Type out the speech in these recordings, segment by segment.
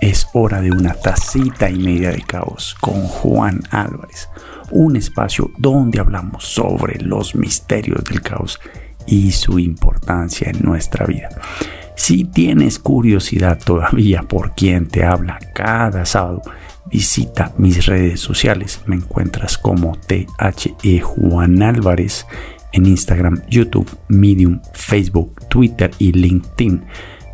es hora de una tacita y media de caos con Juan Álvarez, un espacio donde hablamos sobre los misterios del caos y su importancia en nuestra vida. Si tienes curiosidad todavía por quién te habla cada sábado, visita mis redes sociales. Me encuentras como THE Juan Álvarez en Instagram, YouTube, Medium, Facebook, Twitter y LinkedIn.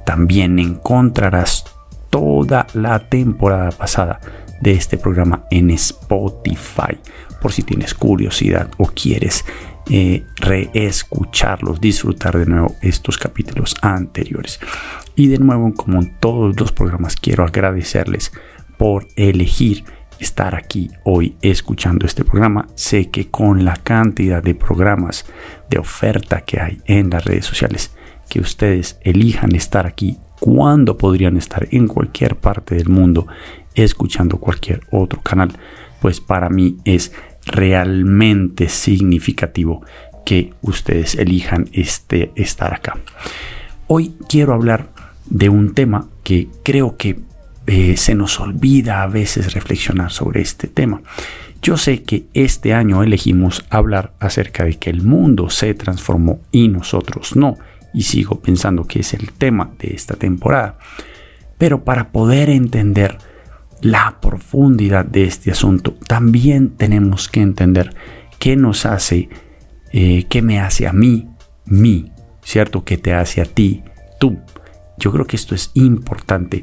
También encontrarás toda la temporada pasada de este programa en Spotify. Por si tienes curiosidad o quieres eh, reescucharlos, disfrutar de nuevo estos capítulos anteriores. Y de nuevo, como en todos los programas, quiero agradecerles por elegir estar aquí hoy escuchando este programa. Sé que con la cantidad de programas de oferta que hay en las redes sociales, que ustedes elijan estar aquí cuando podrían estar en cualquier parte del mundo escuchando cualquier otro canal, pues para mí es realmente significativo que ustedes elijan este, estar acá. Hoy quiero hablar de un tema que creo que eh, se nos olvida a veces reflexionar sobre este tema. Yo sé que este año elegimos hablar acerca de que el mundo se transformó y nosotros no y sigo pensando que es el tema de esta temporada. Pero para poder entender la profundidad de este asunto, también tenemos que entender qué nos hace, eh, qué me hace a mí, mí, ¿cierto? ¿Qué te hace a ti, tú? Yo creo que esto es importante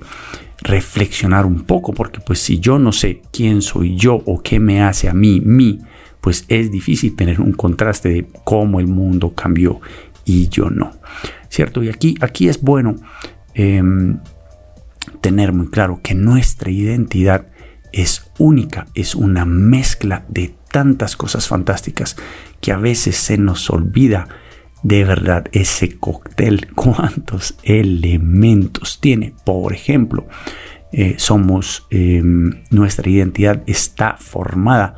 reflexionar un poco, porque pues si yo no sé quién soy yo o qué me hace a mí, mí, pues es difícil tener un contraste de cómo el mundo cambió y yo no. ¿Cierto? Y aquí, aquí es bueno em, tener muy claro que nuestra identidad es única, es una mezcla de tantas cosas fantásticas que a veces se nos olvida de verdad ese cóctel, cuántos elementos tiene. Por ejemplo, eh, somos, em, nuestra identidad está formada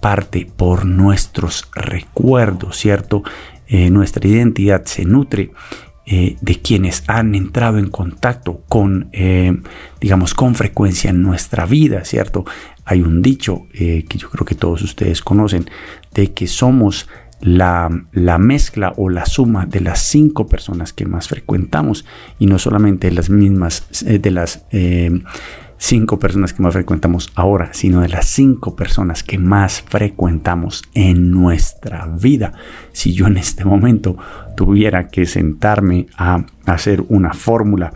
parte por nuestros recuerdos, ¿cierto? Eh, nuestra identidad se nutre eh, de quienes han entrado en contacto con, eh, digamos, con frecuencia en nuestra vida, ¿cierto? Hay un dicho que yo creo que todos ustedes conocen, de que somos la, la, mezcla o la suma de las cinco personas que más frecuentamos y no solamente las mismas, de las cinco personas que más frecuentamos ahora, sino de las cinco personas que más frecuentamos en nuestra vida. Si yo en este momento tuviera que sentarme a hacer una fórmula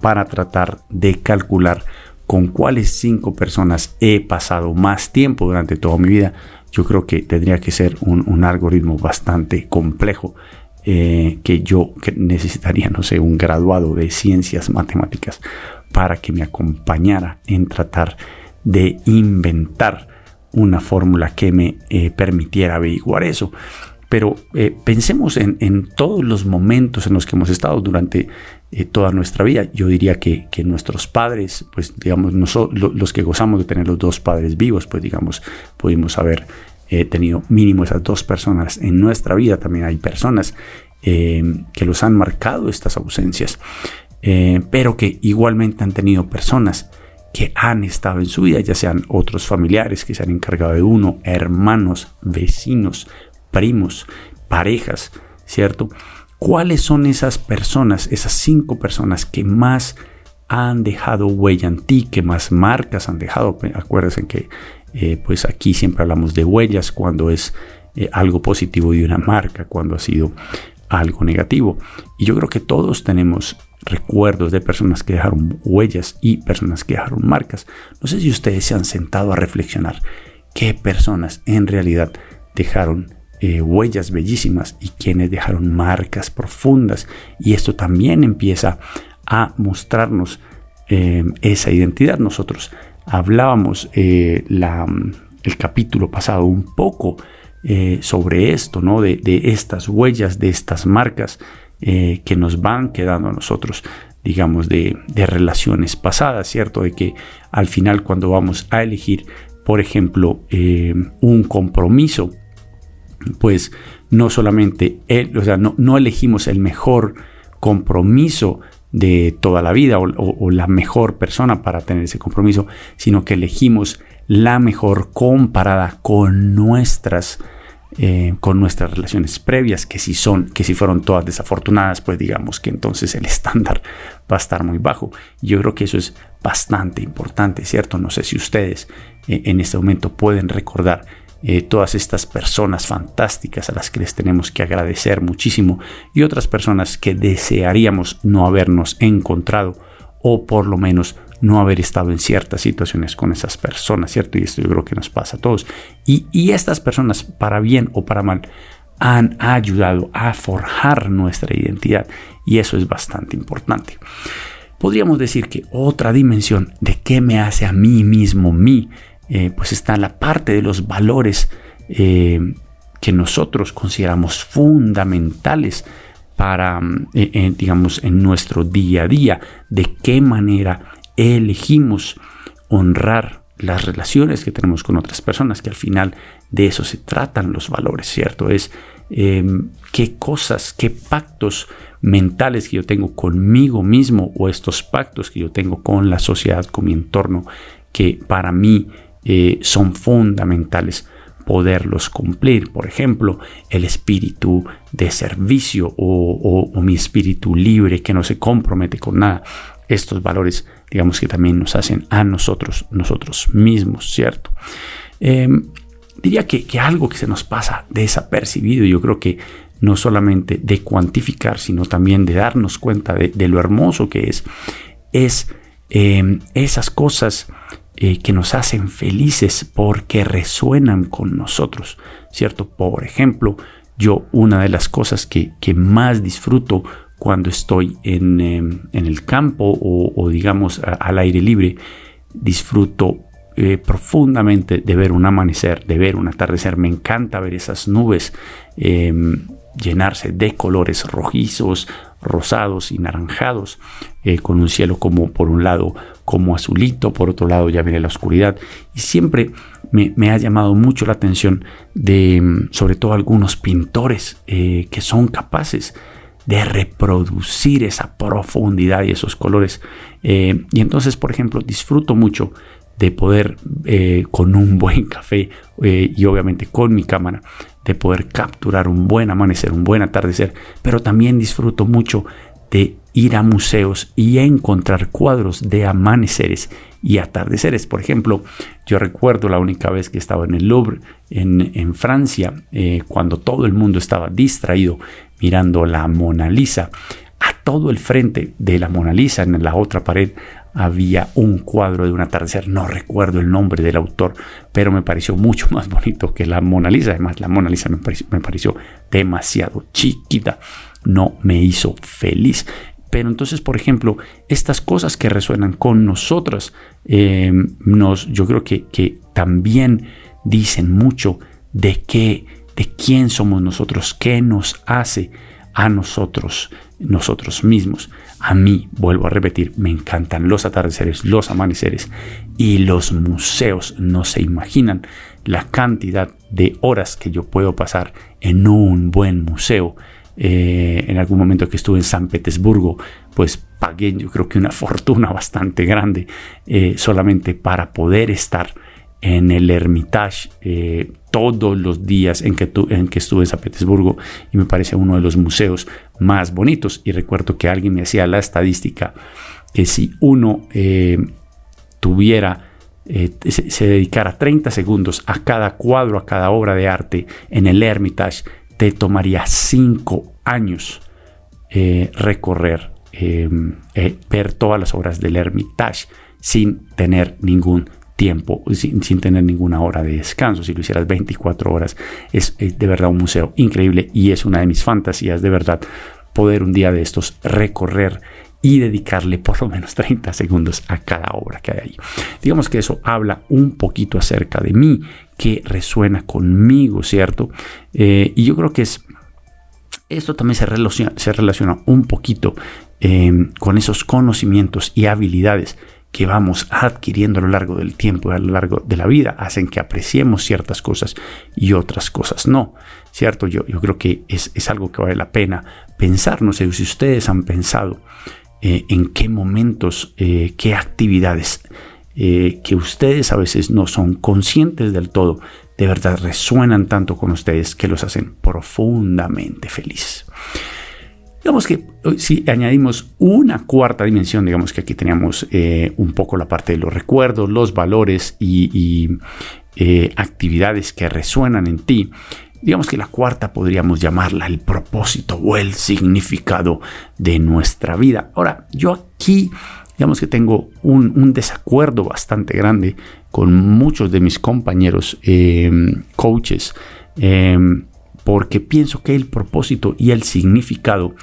para tratar de calcular con cuáles cinco personas he pasado más tiempo durante toda mi vida, yo creo que tendría que ser un, algoritmo bastante complejo eh, que yo necesitaría, no sé, un graduado de ciencias matemáticas para que me acompañara en tratar de inventar una fórmula que me eh, permitiera averiguar eso. Pero eh, pensemos en, todos los momentos en los que hemos estado durante eh, toda nuestra vida. Yo diría que, nuestros padres, pues digamos, nosotros, los que gozamos de tener los dos padres vivos, pues digamos, pudimos haber tenido mínimo esas dos personas en nuestra vida. También hay personas que los han marcado estas ausencias. Eh, pero que igualmente han tenido personas que han estado en su vida, ya sean otros familiares que se han encargado de uno, hermanos, vecinos, primos, parejas, ¿cierto? ¿Cuáles son esas personas, esas cinco personas que más han dejado huella en ti, que más marcas han dejado? Acuérdense que eh, pues aquí siempre hablamos de huellas cuando es eh, algo positivo de una marca, cuando ha sido algo negativo. Y yo creo que todos tenemos recuerdos de personas que dejaron huellas y personas que dejaron marcas. No sé si ustedes se han sentado a reflexionar qué personas en realidad dejaron eh, huellas bellísimas y quienes dejaron marcas profundas. Y esto también empieza a mostrarnos eh, esa identidad. Nosotros hablábamos eh, la, el capítulo pasado un poco sobre esto, ¿no? De, estas huellas, de estas marcas eh, que nos van quedando a nosotros, digamos, de, relaciones pasadas, ¿cierto? De que al final cuando vamos a elegir, por ejemplo, eh, un compromiso, pues no solamente, o sea, no elegimos el mejor compromiso de toda la vida o, la mejor persona para tener ese compromiso, sino que elegimos la mejor comparada con nuestras eh, con nuestras relaciones previas, que si son, que si fueron todas desafortunadas, pues digamos que entonces el estándar va a estar muy bajo. Yo creo que eso es bastante importante, ¿cierto? No sé si ustedes eh, en este momento pueden recordar eh, todas estas personas fantásticas a las que les tenemos que agradecer muchísimo y otras personas que desearíamos no habernos encontrado o por lo menos no haber estado en ciertas situaciones con esas personas, ¿cierto? Y esto yo creo que nos pasa a todos. Y, y estas personas, para bien o para mal, han ayudado a forjar nuestra identidad y eso es bastante importante. Podríamos decir que otra dimensión de qué me hace a mí mismo, mí, eh, pues está la parte de los valores eh, que nosotros consideramos fundamentales para, eh, digamos, en nuestro día a día, de qué manera elegimos honrar las relaciones que tenemos con otras personas, que al final de eso se tratan los valores, ¿cierto? Es em, qué cosas, qué pactos mentales que yo tengo conmigo mismo o estos pactos que yo tengo con la sociedad, con mi entorno, que para mí eh, son fundamentales poderlos cumplir. Por ejemplo, el espíritu de servicio o, mi espíritu libre que no se compromete con nada. Estos valores, digamos que también nos hacen a nosotros, nosotros mismos, ¿cierto? Em, diría que, algo que se nos pasa desapercibido, yo creo que no solamente de cuantificar, sino también de darnos cuenta de, lo hermoso que es, es em, esas cosas eh, que nos hacen felices porque resuenan con nosotros, ¿cierto? Por ejemplo, yo una de las cosas que, más disfruto cuando estoy en, em, el campo o, digamos al aire libre, disfruto eh, profundamente de ver un amanecer, de ver un atardecer. Me encanta ver esas nubes em, llenarse de colores rojizos, rosados y naranjados, eh, con un cielo como por un lado como azulito, por otro lado ya viene la oscuridad. Y siempre me, ha llamado mucho la atención de, mm, sobre todo algunos pintores eh, que son capaces de reproducir esa profundidad y esos colores. Eh, y entonces, por ejemplo, disfruto mucho de poder con un buen café y obviamente con mi cámara de poder capturar un buen amanecer, un buen atardecer, pero también disfruto mucho de ir a museos y encontrar cuadros de amaneceres y atardeceres. Por ejemplo, yo recuerdo la única vez que estaba en el Louvre, en, Francia, eh, cuando todo el mundo estaba distraído mirando la Mona Lisa. A todo el frente de la Mona Lisa, en la otra pared, había un cuadro de un atardecer, no recuerdo el nombre del autor, pero me pareció mucho más bonito que la Mona Lisa. Además, la Mona Lisa me pareció, demasiado chiquita, no me hizo feliz. Pero entonces, por ejemplo, estas cosas que resuenan con nosotras, em, nos, yo creo que, que también dicen mucho de qué, de quién somos nosotros, qué nos hace a nosotros, nosotros mismos. A mí, vuelvo a repetir, me encantan los atardeceres, los amaneceres y los museos. No se imaginan la cantidad de horas que yo puedo pasar en un buen museo. Eh, en algún momento que estuve en San Petersburgo, pues pagué yo creo que una fortuna bastante grande eh, solamente para poder estar en el Hermitage eh, todos los días en que, en que estuve en San Petersburgo y me parece uno de los museos más bonitos. Y recuerdo que alguien me hacía la estadística que si uno eh, tuviera, eh, se, dedicara 30 segundos a cada cuadro, a cada obra de arte en el Hermitage, te tomaría 5 años recorrer, ver todas las obras del Hermitage sin tener ningún tiempo sin, tener ninguna hora de descanso. Si lo hicieras 24 horas, es, de verdad un museo increíble y es una de mis fantasías de verdad poder un día de estos recorrer y dedicarle por lo menos 30 segundos a cada obra que hay ahí. Digamos que eso habla un poquito acerca de mí, que resuena conmigo, ¿cierto? Eh, y yo creo que es, esto también se relaciona, se relaciona un poquito em, con esos conocimientos y habilidades que vamos adquiriendo a lo largo del tiempo y a lo largo de la vida hacen que apreciemos ciertas cosas y otras cosas no, ¿cierto? Yo, creo que es, es algo que vale la pena pensar, no sé si ustedes han pensado eh, en qué momentos, eh, qué actividades eh, que ustedes a veces no son conscientes del todo, de verdad resuenan tanto con ustedes que los hacen profundamente felices. Digamos que si añadimos una cuarta dimensión, digamos que aquí teníamos un poco la parte de los recuerdos, los valores y, actividades que resuenan en ti. Digamos que la cuarta podríamos llamarla el propósito o el significado de nuestra vida. Ahora, yo aquí, digamos que tengo un, desacuerdo bastante grande con muchos de mis compañeros coaches, porque pienso que el propósito y el significado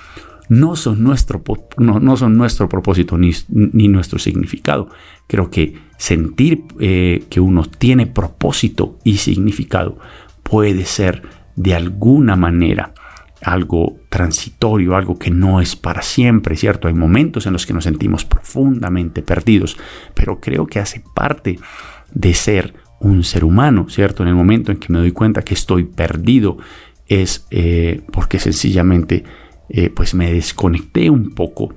no son nuestro, no, son nuestro propósito ni, ni, nuestro significado. Creo que sentir eh, que uno tiene propósito y significado puede ser de alguna manera algo transitorio, algo que no es para siempre, ¿cierto? Hay momentos en los que nos sentimos profundamente perdidos, pero creo que hace parte de ser un ser humano, ¿cierto? En el momento en que me doy cuenta que estoy perdido es eh, porque sencillamente eh, pues me desconecté un poco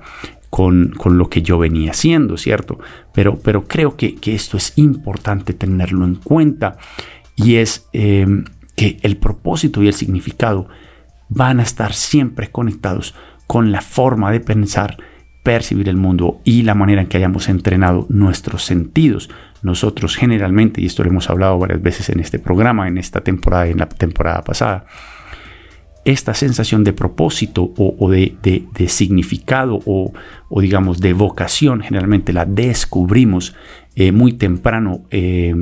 con, lo que yo venía haciendo, ¿cierto? Pero, pero creo que, esto es importante tenerlo en cuenta y es eh, que el propósito y el significado van a estar siempre conectados con la forma de pensar, percibir el mundo y la manera en que hayamos entrenado nuestros sentidos. Nosotros generalmente, y esto lo hemos hablado varias veces en este programa, en esta temporada y en la temporada pasada, esta sensación de propósito o, de, significado o, digamos de vocación generalmente la descubrimos eh, muy temprano eh,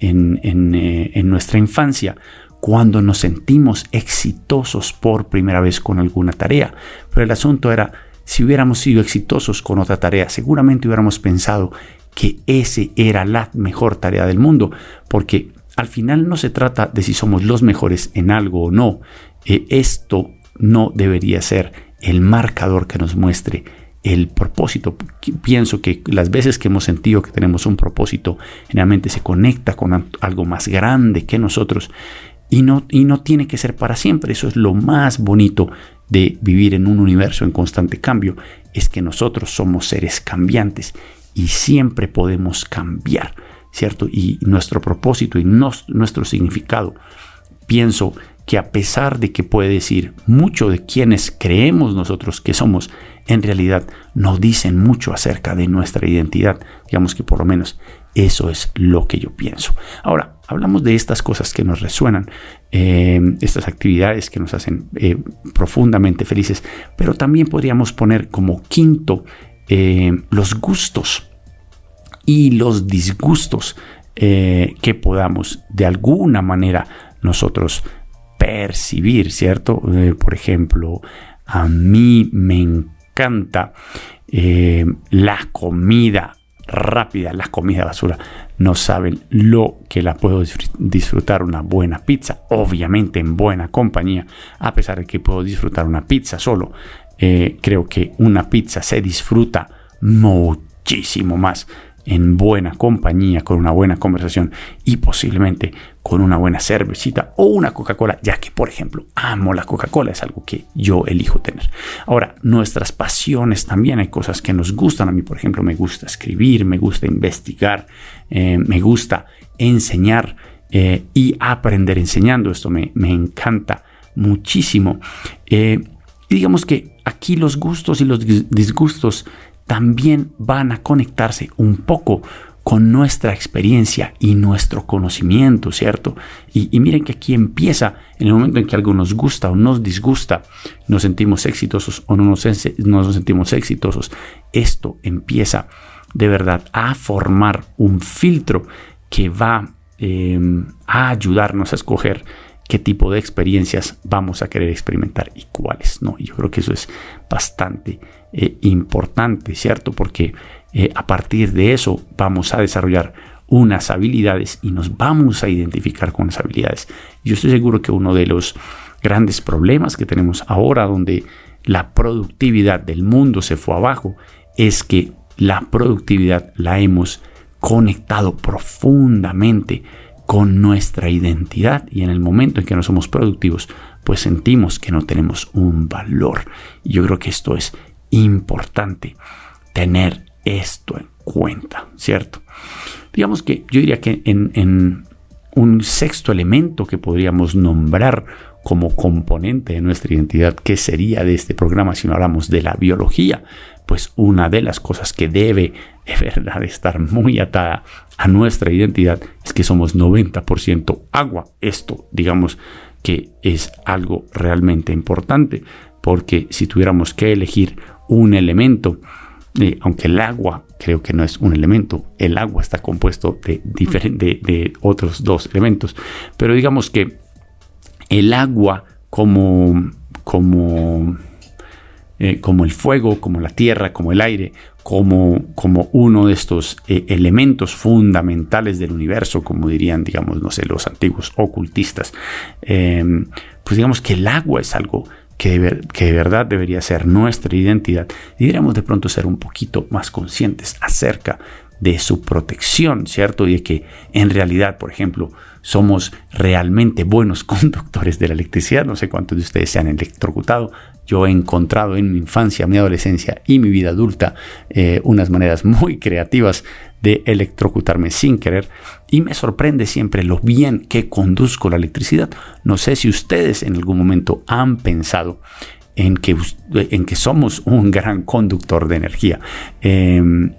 en, eh, en, nuestra infancia cuando nos sentimos exitosos por primera vez con alguna tarea. Pero el asunto era, si hubiéramos sido exitosos con otra tarea, seguramente hubiéramos pensado que ese era la mejor tarea del mundo, porque al final no se trata de si somos los mejores en algo o no. Esto no debería ser el marcador que nos muestre el propósito. Pienso que las veces que hemos sentido que tenemos un propósito, generalmente se conecta con algo más grande que nosotros y no, y no tiene que ser para siempre. Eso es lo más bonito de vivir en un universo en constante cambio, es que nosotros somos seres cambiantes y siempre podemos cambiar, ¿cierto? Y nuestro propósito y nuestro significado, pienso que a pesar de que puede decir mucho de quienes creemos nosotros que somos, en realidad no dicen mucho acerca de nuestra identidad. Digamos que por lo menos eso es lo que yo pienso. Ahora, hablamos de estas cosas que nos resuenan, eh, estas actividades que nos hacen eh, profundamente felices, pero también podríamos poner como quinto eh, los gustos y los disgustos que podamos de alguna manera nosotros percibir, ¿cierto? por ejemplo, a mí me encanta la comida rápida, la comida basura. No saben lo que la puedo disfrutar una buena pizza, obviamente en buena compañía, a pesar de que puedo disfrutar una pizza solo. Eh, creo que una pizza se disfruta muchísimo más en buena compañía, con una buena conversación y posiblemente con una buena cervecita o una Coca-Cola, ya que, por ejemplo, amo la Coca-Cola, es algo que yo elijo tener. Ahora, nuestras pasiones también hay cosas que nos gustan. A mí, por ejemplo, me gusta escribir, me gusta investigar, eh, me gusta enseñar eh, y aprender enseñando. Esto me, encanta muchísimo. Eh, y digamos que aquí los gustos y los disgustos también van a conectarse un poco con nuestra experiencia y nuestro conocimiento, ¿cierto? Y, miren que aquí empieza, en el momento en que algo nos gusta o nos disgusta, nos sentimos exitosos o no nos, sentimos exitosos, esto empieza de verdad a formar un filtro que va em, a ayudarnos a escoger qué tipo de experiencias vamos a querer experimentar y cuáles no. Y yo creo que eso es bastante eh, importante, ¿cierto? Porque eh, a partir de eso vamos a desarrollar unas habilidades y nos vamos a identificar con las habilidades. Yo estoy seguro que uno de los grandes problemas que tenemos ahora, donde la productividad del mundo se fue abajo, es que la productividad la hemos conectado profundamente con nuestra identidad y en el momento en que no somos productivos, pues sentimos que no tenemos un valor. Y yo creo que esto es importante, tener esto en cuenta, ¿cierto? Digamos que yo diría que en, un sexto elemento que podríamos nombrar como componente de nuestra identidad, ¿qué sería de este programa si no hablamos de la biología? Pues una de las cosas que debe de verdad estar muy atada a nuestra identidad es que somos 90% agua. Esto, digamos, que es algo realmente importante, porque si tuviéramos que elegir un elemento, eh, aunque el agua creo que no es un elemento, el agua está compuesto de, de otros dos elementos, pero digamos que el agua como, como, eh, como el fuego, como la tierra, como el aire, como, como uno de estos eh, elementos fundamentales del universo, como dirían, digamos, no sé, los antiguos ocultistas, pues digamos que el agua es algo que de, verdad debería ser nuestra identidad y deberíamos de pronto ser un poquito más conscientes acerca de su protección, ¿cierto? Y de que en realidad, por ejemplo, somos realmente buenos conductores de la electricidad. No sé cuántos de ustedes se han electrocutado. Yo he encontrado en mi infancia, mi adolescencia y mi vida adulta eh, unas maneras muy creativas de electrocutarme sin querer y me sorprende siempre lo bien que conduzco la electricidad. No sé si ustedes en algún momento han pensado en que, en que somos un gran conductor de energía. Em,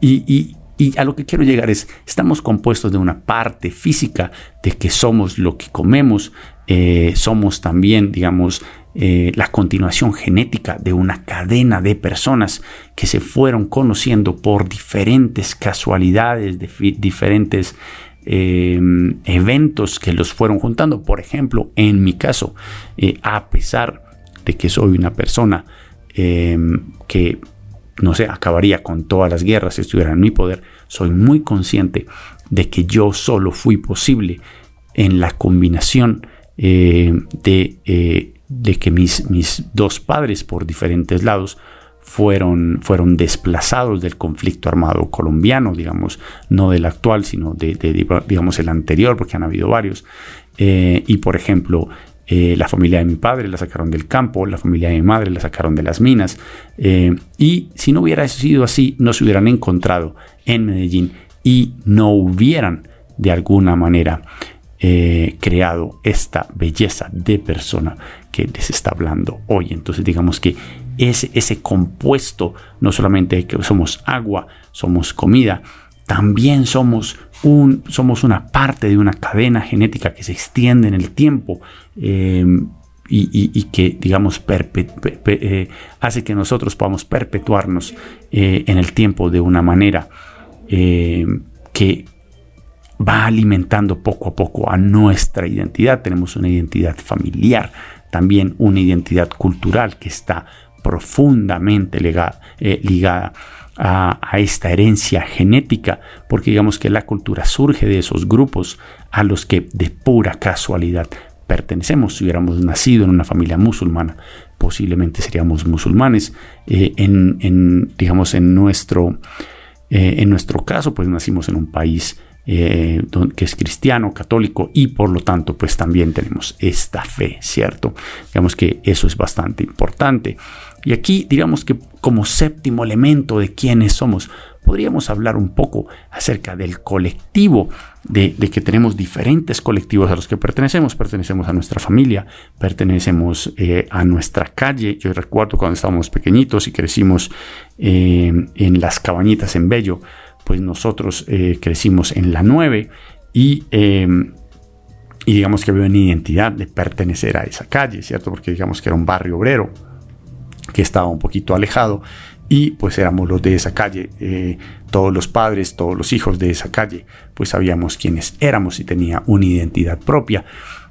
y, y a lo que quiero llegar es, estamos compuestos de una parte física, de que somos lo que comemos, eh, somos también, digamos, eh, la continuación genética de una cadena de personas que se fueron conociendo por diferentes casualidades, de diferentes em, eventos que los fueron juntando. Por ejemplo, en mi caso, eh, a pesar de que soy una persona em, que no sé, acabaría con todas las guerras si estuviera en mi poder, soy muy consciente de que yo solo fui posible en la combinación eh, de, de, que mis, mis, dos padres por diferentes lados fueron, fueron desplazados del conflicto armado colombiano, digamos, no del actual, sino de, digamos, el anterior, porque han habido varios. Eh, y por ejemplo, eh, la familia de mi padre la sacaron del campo, la familia de mi madre la sacaron de las minas. Eh, y si no hubiera sido así, no se hubieran encontrado en Medellín y no hubieran de alguna manera eh, creado esta belleza de persona que les está hablando hoy. Entonces digamos que ese, ese compuesto, no solamente que somos agua, somos comida, también somos somos una parte de una cadena genética que se extiende en el tiempo eh, y, que, digamos, eh, hace que nosotros podamos perpetuarnos en el tiempo de una manera que va alimentando poco a poco a nuestra identidad. Tenemos una identidad familiar, también una identidad cultural que está profundamente ligada a, esta herencia genética, porque digamos que la cultura surge de esos grupos a los que de pura casualidad pertenecemos. Si hubiéramos nacido en una familia musulmana, posiblemente seríamos musulmanes. Eh, en, digamos, en nuestro, eh, en nuestro caso, pues nacimos en un país eh, que es cristiano, católico y por lo tanto pues también tenemos esta fe, ¿cierto? Digamos que eso es bastante importante. Y aquí digamos que como séptimo elemento de quiénes somos, podríamos hablar un poco acerca del colectivo, de, que tenemos diferentes colectivos a los que pertenecemos. Pertenecemos a nuestra familia, pertenecemos eh, a nuestra calle. Yo recuerdo cuando estábamos pequeñitos y crecimos eh, en las cabañitas en Bello, pues nosotros eh, crecimos en la 9 y, em, y digamos que había una identidad de pertenecer a esa calle, ¿cierto? Porque digamos que era un barrio obrero que estaba un poquito alejado y pues éramos los de esa calle, eh, todos los padres, todos los hijos de esa calle, pues sabíamos quiénes éramos y tenía una identidad propia.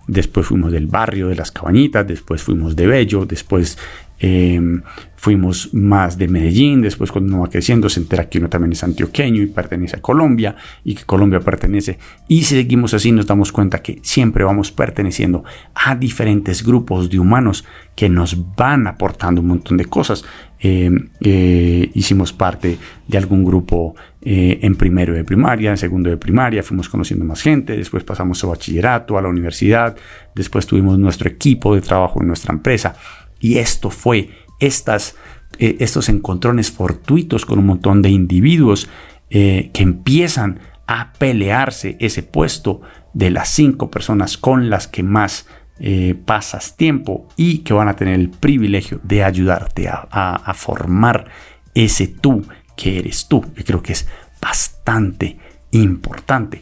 después fuimos del barrio de las Cabañitas, después fuimos de Bello, después Em, fuimos más de Medellín, después cuando uno va creciendo se entera que uno también es antioqueño y pertenece a Colombia y que Colombia pertenece. Y si seguimos así nos damos cuenta que siempre vamos perteneciendo a diferentes grupos de humanos que nos van aportando un montón de cosas. Em, eh, hicimos parte de algún grupo eh, en primero de primaria, en segundo de primaria, fuimos conociendo más gente, después pasamos a bachillerato, a la universidad, después tuvimos nuestro equipo de trabajo en nuestra empresa y esto fue estas, eh, estos encontrones fortuitos con un montón de individuos eh, que empiezan a pelearse ese puesto de las cinco personas con las que más eh, pasas tiempo y que van a tener el privilegio de ayudarte a, formar ese tú que eres tú. Yo creo que es bastante importante.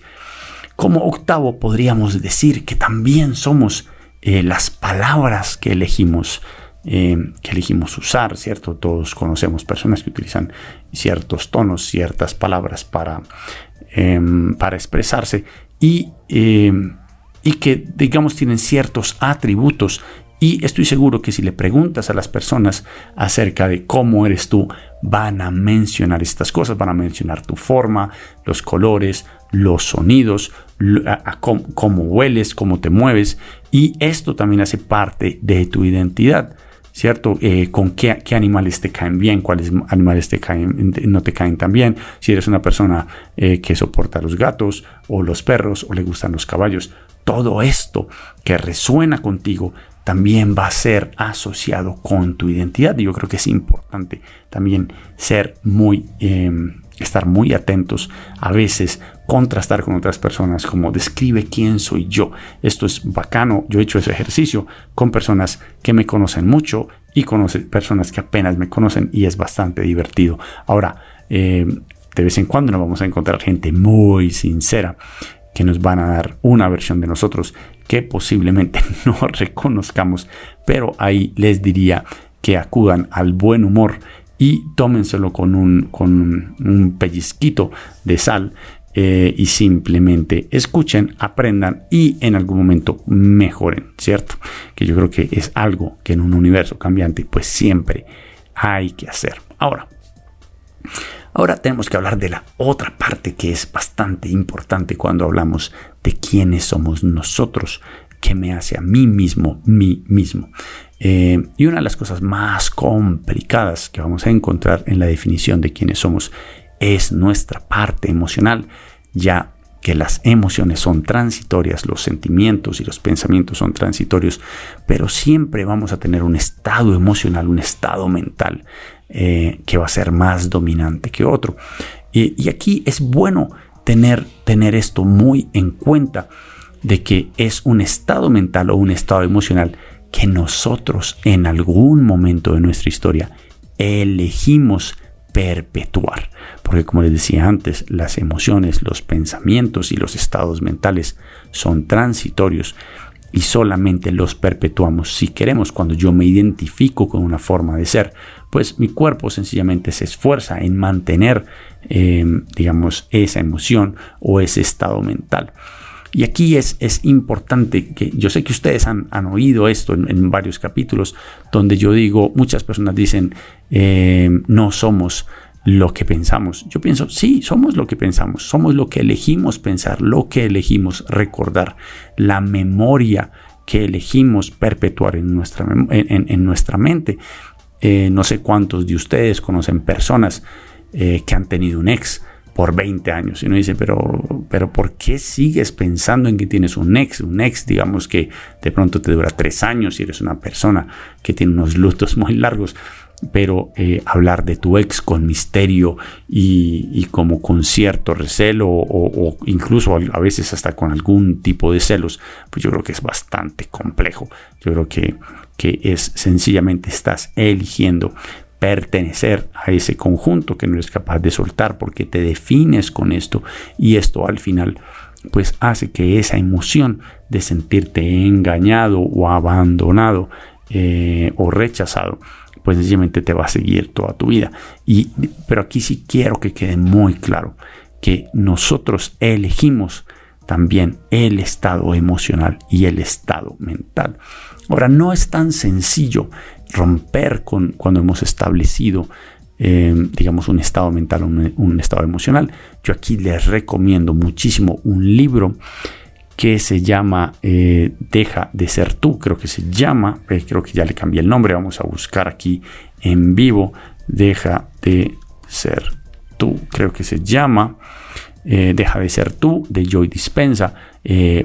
Como octavo podríamos decir que también somos las palabras que elegimos eh, que elegimos usar, ¿cierto? Todos conocemos personas que utilizan ciertos tonos, ciertas palabras para, em, para expresarse y, em, y que, digamos, tienen ciertos atributos y estoy seguro que si le preguntas a las personas acerca de cómo eres tú, van a mencionar estas cosas, van a mencionar tu forma, los colores, los sonidos, cómo, hueles, cómo te mueves. Y esto también hace parte de tu identidad. ¿Cierto? Eh, con qué, animales te caen bien, cuáles animales te caen, no te caen tan bien, si eres una persona eh, que soporta los gatos o los perros o le gustan los caballos. Todo esto que resuena contigo también va a ser asociado con tu identidad. Y yo creo que es importante también ser muy, em, estar muy atentos a veces contrastar con otras personas, como describe quién soy yo. Esto es bacano, yo he hecho ese ejercicio con personas que me conocen mucho y con personas que apenas me conocen y es bastante divertido. Ahora, eh, de vez en cuando nos vamos a encontrar gente muy sincera que nos van a dar una versión de nosotros que posiblemente no reconozcamos, pero ahí les diría que acudan al buen humor y tómenselo con un, con un pellizquito de sal eh, y simplemente escuchen, aprendan y en algún momento mejoren, ¿cierto? Que yo creo que es algo que en un universo cambiante pues siempre hay que hacer. Ahora, ahora tenemos que hablar de la otra parte que es bastante importante cuando hablamos de quiénes somos nosotros, qué me hace a mí mismo, mí mismo. Eh, y una de las cosas más complicadas que vamos a encontrar en la definición de quiénes somos es nuestra parte emocional, ya que las emociones son transitorias, los sentimientos y los pensamientos son transitorios, pero siempre vamos a tener un estado emocional, un estado mental eh, que va a ser más dominante que otro. Y, aquí es bueno tener, tener esto muy en cuenta de que es un estado mental o un estado emocional que nosotros en algún momento de nuestra historia elegimos perpetuar. Porque como les decía antes, las emociones, los pensamientos y los estados mentales son transitorios y solamente los perpetuamos si queremos. Cuando yo me identifico con una forma de ser, pues mi cuerpo sencillamente se esfuerza en mantener, eh, digamos, esa emoción o ese estado mental. Y aquí es, es importante que yo sé que ustedes han, oído esto en, varios capítulos donde yo digo, muchas personas dicen, eh, no somos lo que pensamos. Yo pienso, sí, somos lo que pensamos, somos lo que elegimos pensar, lo que elegimos recordar, la memoria que elegimos perpetuar en nuestra, en, nuestra mente. Eh, no sé cuántos de ustedes conocen personas eh, que han tenido un ex por 20 años. Y uno dice, pero, pero ¿por qué sigues pensando en que tienes un ex? Un ex, digamos que de pronto te dura tres años y eres una persona que tiene unos lutos muy largos. Pero eh, hablar de tu ex con misterio y, como con cierto recelo o, incluso a veces hasta con algún tipo de celos, pues yo creo que es bastante complejo. Yo creo que, que es sencillamente estás eligiendo pertenecer a ese conjunto que no eres capaz de soltar porque te defines con esto y esto al final pues hace que esa emoción de sentirte engañado o abandonado eh, o rechazado pues sencillamente te va a seguir toda tu vida y pero aquí sí quiero que quede muy claro que nosotros elegimos también el estado emocional y el estado mental. Ahora, no es tan sencillo romper con cuando hemos establecido, eh, digamos, un estado mental, un, estado emocional. Yo aquí les recomiendo muchísimo un libro que se llama eh, Deja de ser tú, creo que se llama, eh, creo que ya le cambié el nombre, vamos a buscar aquí en vivo, Deja de ser tú, creo que se llama eh, Deja de ser tú, de Joy Dispensa,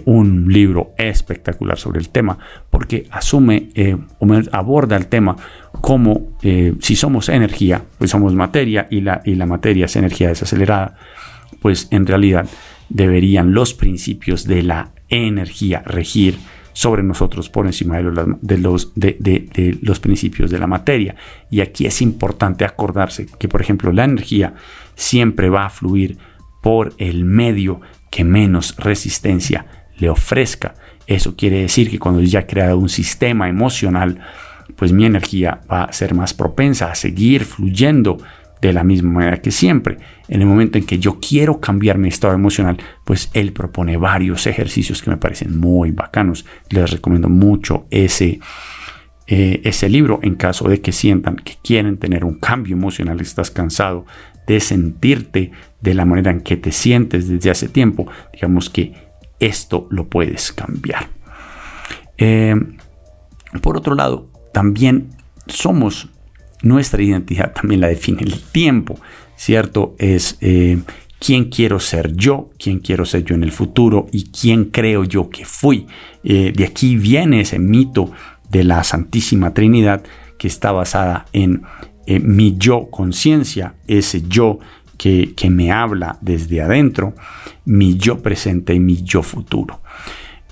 un libro espectacular sobre el tema, porque asume o aborda el tema como si somos energía, pues somos materia y la, y la materia es energía desacelerada, pues en realidad deberían los principios de la energía regir sobre nosotros por encima de los, de de, los principios de la materia. Y aquí es importante acordarse que, por ejemplo, la energía siempre va a fluir por el medio que menos resistencia le ofrezca. Eso quiere decir que cuando ya he creado un sistema emocional, pues mi energía va a ser más propensa a seguir fluyendo de la misma manera que siempre. En el momento en que yo quiero cambiar mi estado emocional, pues él propone varios ejercicios que me parecen muy bacanos. Les recomiendo mucho ese, eh, ese libro en caso de que sientan que quieren tener un cambio emocional, estás cansado de sentirte de la manera en que te sientes desde hace tiempo, digamos que esto lo puedes cambiar. Eh, por otro lado, también somos nuestra identidad también la define el tiempo, ¿cierto? Es eh, quién quiero ser yo, quién quiero ser yo en el futuro y quién creo yo que fui. Eh, de aquí viene ese mito de la Santísima Trinidad que está basada en mi yo conciencia, ese yo que, me habla desde adentro, mi yo presente y mi yo futuro.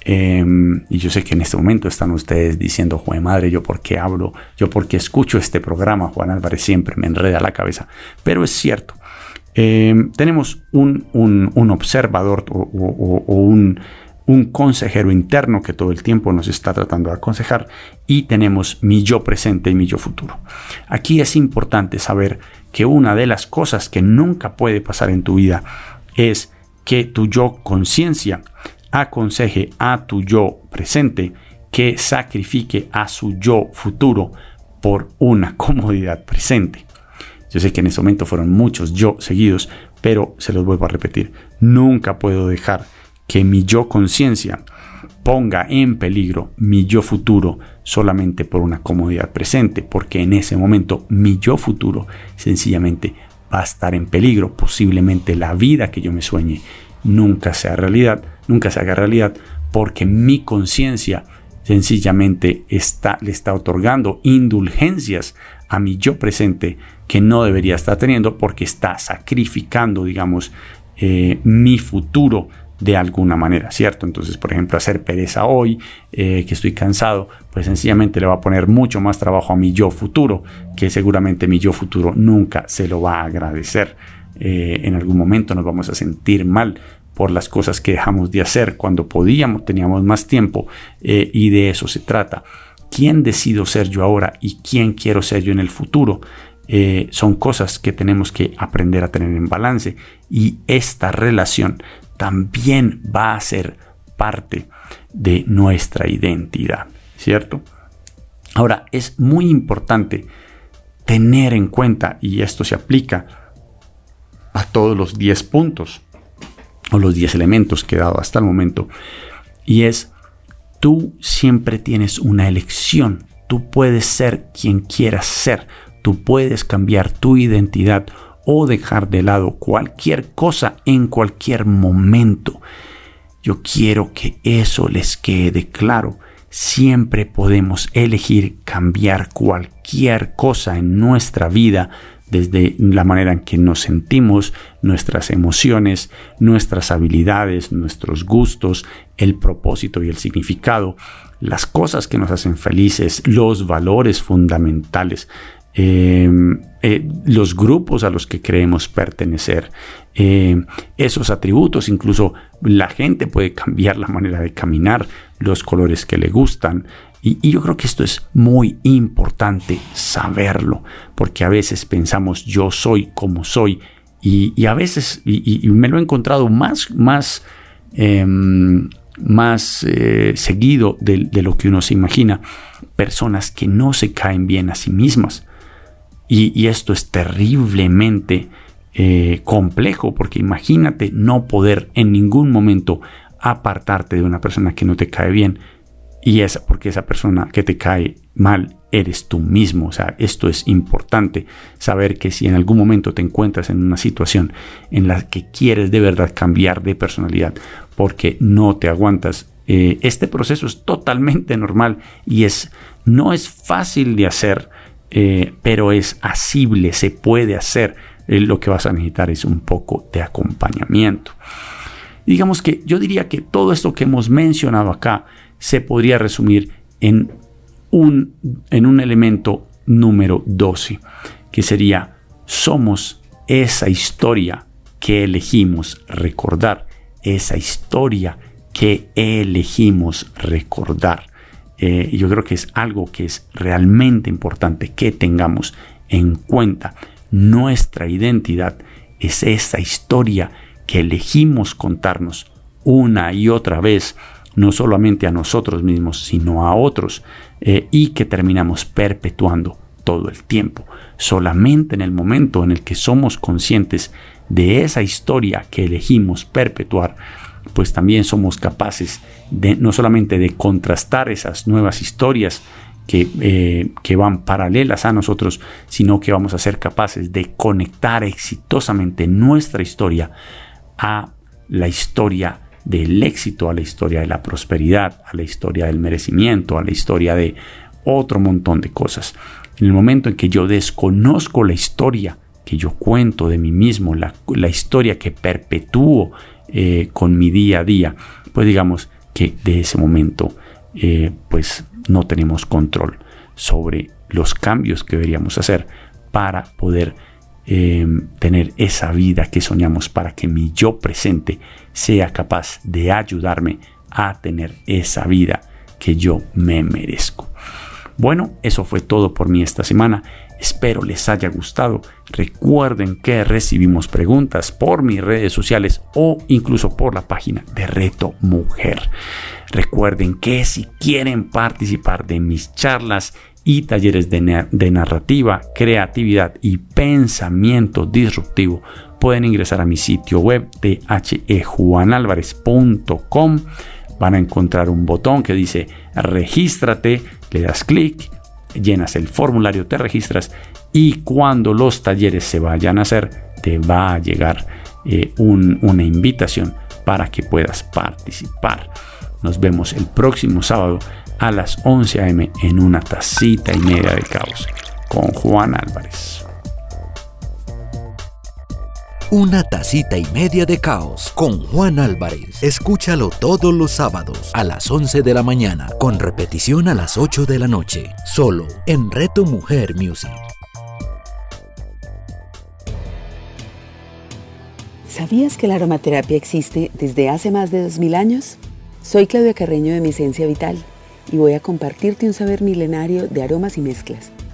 Em, y yo sé que en este momento están ustedes diciendo, Juan madre, yo por qué hablo, yo por qué escucho este programa, Juan Álvarez siempre me enreda la cabeza. Pero es cierto, em, tenemos un, observador o, un, un, consejero interno que todo el tiempo nos está tratando de aconsejar y tenemos mi yo presente y mi yo futuro. Aquí es importante saber que una de las cosas que nunca puede pasar en tu vida es que tu yo conciencia aconseje a tu yo presente que sacrifique a su yo futuro por una comodidad presente. Yo sé que en ese momento fueron muchos yo seguidos, pero se los vuelvo a repetir, nunca puedo dejar que mi yo conciencia ponga en peligro mi yo futuro solamente por una comodidad presente, porque en ese momento mi yo futuro sencillamente va a estar en peligro, posiblemente la vida que yo me sueñe nunca sea realidad, nunca se haga realidad, porque mi conciencia sencillamente está, le está otorgando indulgencias a mi yo presente que no debería estar teniendo porque está sacrificando, digamos, eh, mi futuro de alguna manera, ¿cierto? Entonces, por ejemplo, hacer pereza hoy, eh, que estoy cansado, pues sencillamente le va a poner mucho más trabajo a mi yo futuro, que seguramente mi yo futuro nunca se lo va a agradecer. Eh, en algún momento nos vamos a sentir mal por las cosas que dejamos de hacer cuando podíamos, teníamos más tiempo eh, y de eso se trata. ¿Quién decido ser yo ahora y quién quiero ser yo en el futuro? Son cosas que tenemos que aprender a tener en balance y esta relación también va a ser parte de nuestra identidad, ¿cierto? Ahora, es muy importante tener en cuenta, y esto se aplica a todos los 10 puntos, o los 10 elementos que he dado hasta el momento. Y es, tú siempre tienes una elección. Tú puedes ser quien quieras ser. Tú puedes cambiar tu identidad o dejar de lado cualquier cosa en cualquier momento. Yo quiero que eso les quede claro. Siempre podemos elegir cambiar cualquier cosa en nuestra vida desde la manera en que nos sentimos, nuestras emociones, nuestras habilidades, nuestros gustos, el propósito y el significado, las cosas que nos hacen felices, los valores fundamentales, em, eh, los grupos a los que creemos pertenecer, em, esos atributos, incluso la gente puede cambiar la manera de caminar, los colores que le gustan, y, yo creo que esto es muy importante saberlo, porque a veces pensamos yo soy como soy, y, a veces, me lo he encontrado más, más em, más eh, seguido de, lo que uno se imagina, personas que no se caen bien a sí mismas. Y, esto es terriblemente eh, complejo, porque imagínate no poder en ningún momento apartarte de una persona que no te cae bien y es porque esa persona que te cae mal eres tú mismo. O sea, esto es importante saber que si en algún momento te encuentras en una situación en la que quieres de verdad cambiar de personalidad porque no te aguantas, eh, este proceso es totalmente normal y es no es fácil de hacer, eh, pero es asible, se puede hacer. Eh, lo que vas a necesitar es un poco de acompañamiento. Digamos que yo diría que todo esto que hemos mencionado acá se podría resumir en un, en un elemento número 12, que sería, somos esa historia que elegimos recordar, esa historia que elegimos recordar. Eh, yo creo que es algo que es realmente importante que tengamos en cuenta. Nuestra identidad es esa historia que elegimos contarnos una y otra vez no solamente a nosotros mismos, sino a otros, eh, y que terminamos perpetuando todo el tiempo. Solamente en el momento en el que somos conscientes de esa historia que elegimos perpetuar, pues también somos capaces no solamente de contrastar esas nuevas historias que, eh, que, van paralelas a nosotros, sino que vamos a ser capaces de conectar exitosamente nuestra historia a la historia del éxito, a la historia de la prosperidad, a la historia del merecimiento, a la historia de otro montón de cosas. En el momento en que yo desconozco la historia que yo cuento de mí mismo, la, historia que perpetúo eh, con mi día a día, pues digamos que de ese momento eh, pues no tenemos control sobre los cambios que deberíamos hacer para poder Em, tener esa vida que soñamos para que mi yo presente sea capaz de ayudarme a tener esa vida que yo me merezco. Bueno, eso fue todo por mí esta semana. Espero les haya gustado. Recuerden que recibimos preguntas por mis redes sociales o incluso por la página de Reto Mujer. Recuerden que si quieren participar de mis charlas y talleres de, narrativa, creatividad y pensamiento disruptivo, pueden ingresar a mi sitio web de hejuanalvarez.com. Van a encontrar un botón que dice regístrate, le das clic, llenas el formulario, te registras y cuando los talleres se vayan a hacer, te va a llegar eh, una invitación para que puedas participar. Nos vemos el próximo sábado a las 11 a.m. en una tacita y media de caos con Juan Álvarez. Una tacita y media de caos con Juan Álvarez. Escúchalo todos los sábados a las 11 de la mañana, con repetición a las 8 de la noche, solo en Reto Mujer Music. ¿Sabías que la aromaterapia existe desde hace más de 2000 años? Soy Claudia Carreño de Mi Esencia Vital y voy a compartirte un saber milenario de aromas y mezclas.